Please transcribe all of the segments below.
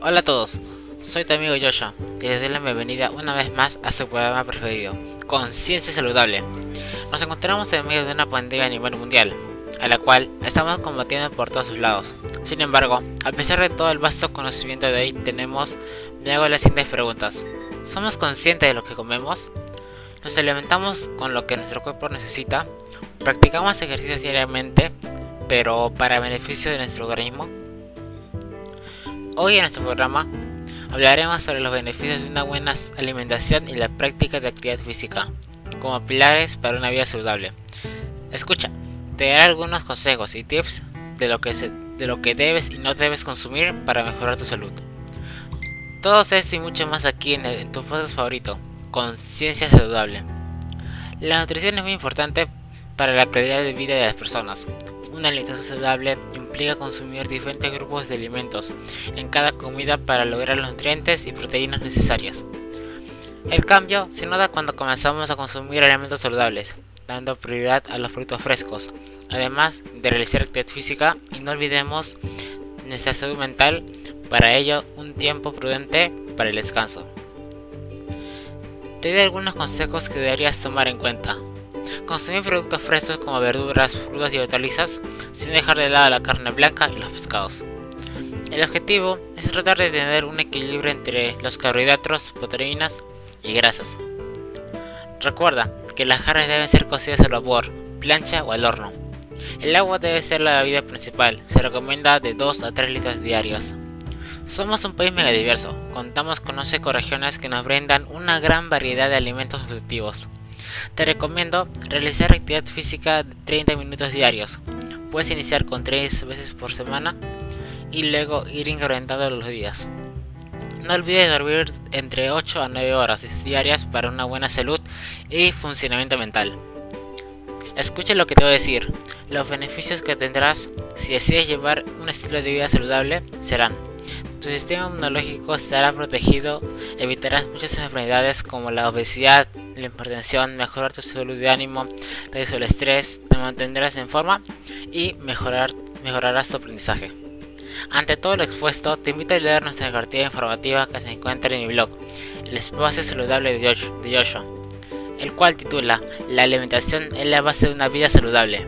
Hola a todos, soy tu amigo Joshua y les doy la bienvenida una vez más a su programa preferido, Conciencia Saludable. Nos encontramos en medio de una pandemia a nivel mundial, a la cual estamos combatiendo por todos sus lados. Sin embargo, a pesar de todo el vasto conocimiento de hoy, tenemos, me hago las siguientes preguntas. ¿Somos conscientes de lo que comemos? ¿Nos alimentamos con lo que nuestro cuerpo necesita? ¿Practicamos ejercicios diariamente, pero para beneficio de nuestro organismo? Hoy en nuestro programa hablaremos sobre los beneficios de una buena alimentación y la práctica de actividad física, como pilares para una vida saludable. Escucha, te daré algunos consejos y tips de lo que, de lo que debes y no debes consumir para mejorar tu salud. Todo esto y mucho más aquí en, en tu podcast favorito, Conciencia Saludable. La nutrición es muy importante para la calidad de vida de las personas. Una alimentación saludable implica consumir diferentes grupos de alimentos en cada comida para lograr los nutrientes y proteínas necesarias. El cambio se nota cuando comenzamos a consumir alimentos saludables, dando prioridad a los frutos frescos, además de realizar actividad física y no olvidemos nuestra salud mental, para ello un tiempo prudente para el descanso. Te doy algunos consejos que deberías tomar en cuenta. Consumir productos frescos como verduras, frutas y hortalizas sin dejar de lado la carne blanca y los pescados. El objetivo es tratar de tener un equilibrio entre los carbohidratos, proteínas y grasas. Recuerda que las carnes deben ser cocidas al vapor, plancha o al horno. El agua debe ser la bebida principal, se recomienda de 2 a 3 litros diarios. Somos un país mega diverso, contamos con 11 ecoregiones que nos brindan una gran variedad de alimentos nutritivos. Te recomiendo realizar actividad física de 30 minutos diarios. Puedes iniciar con 3 veces por semana y luego ir incrementando los días. No olvides dormir entre 8 a 9 horas diarias para una buena salud y funcionamiento mental. Escucha lo que te voy a decir. Los beneficios que tendrás si decides llevar un estilo de vida saludable serán tu sistema inmunológico estará protegido, evitarás muchas enfermedades como la obesidad, la hipertensión, mejorar tu salud de ánimo, reducir el estrés, te mantendrás en forma y mejorar, mejorarás tu aprendizaje. Ante todo lo expuesto, te invito a leer nuestra cartilla informativa que se encuentra en mi blog, El Espacio Saludable de Joshua, el cual titula La alimentación es la base de una vida saludable,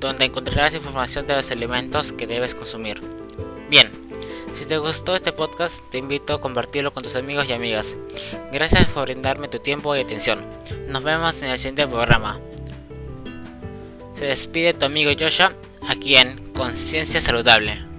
donde encontrarás información de los alimentos que debes consumir. Bien, si te gustó este podcast, te invito a compartirlo con tus amigos y amigas. Gracias por brindarme tu tiempo y atención. Nos vemos en el siguiente programa. Se despide tu amigo Joshua aquí en Conciencia Saludable.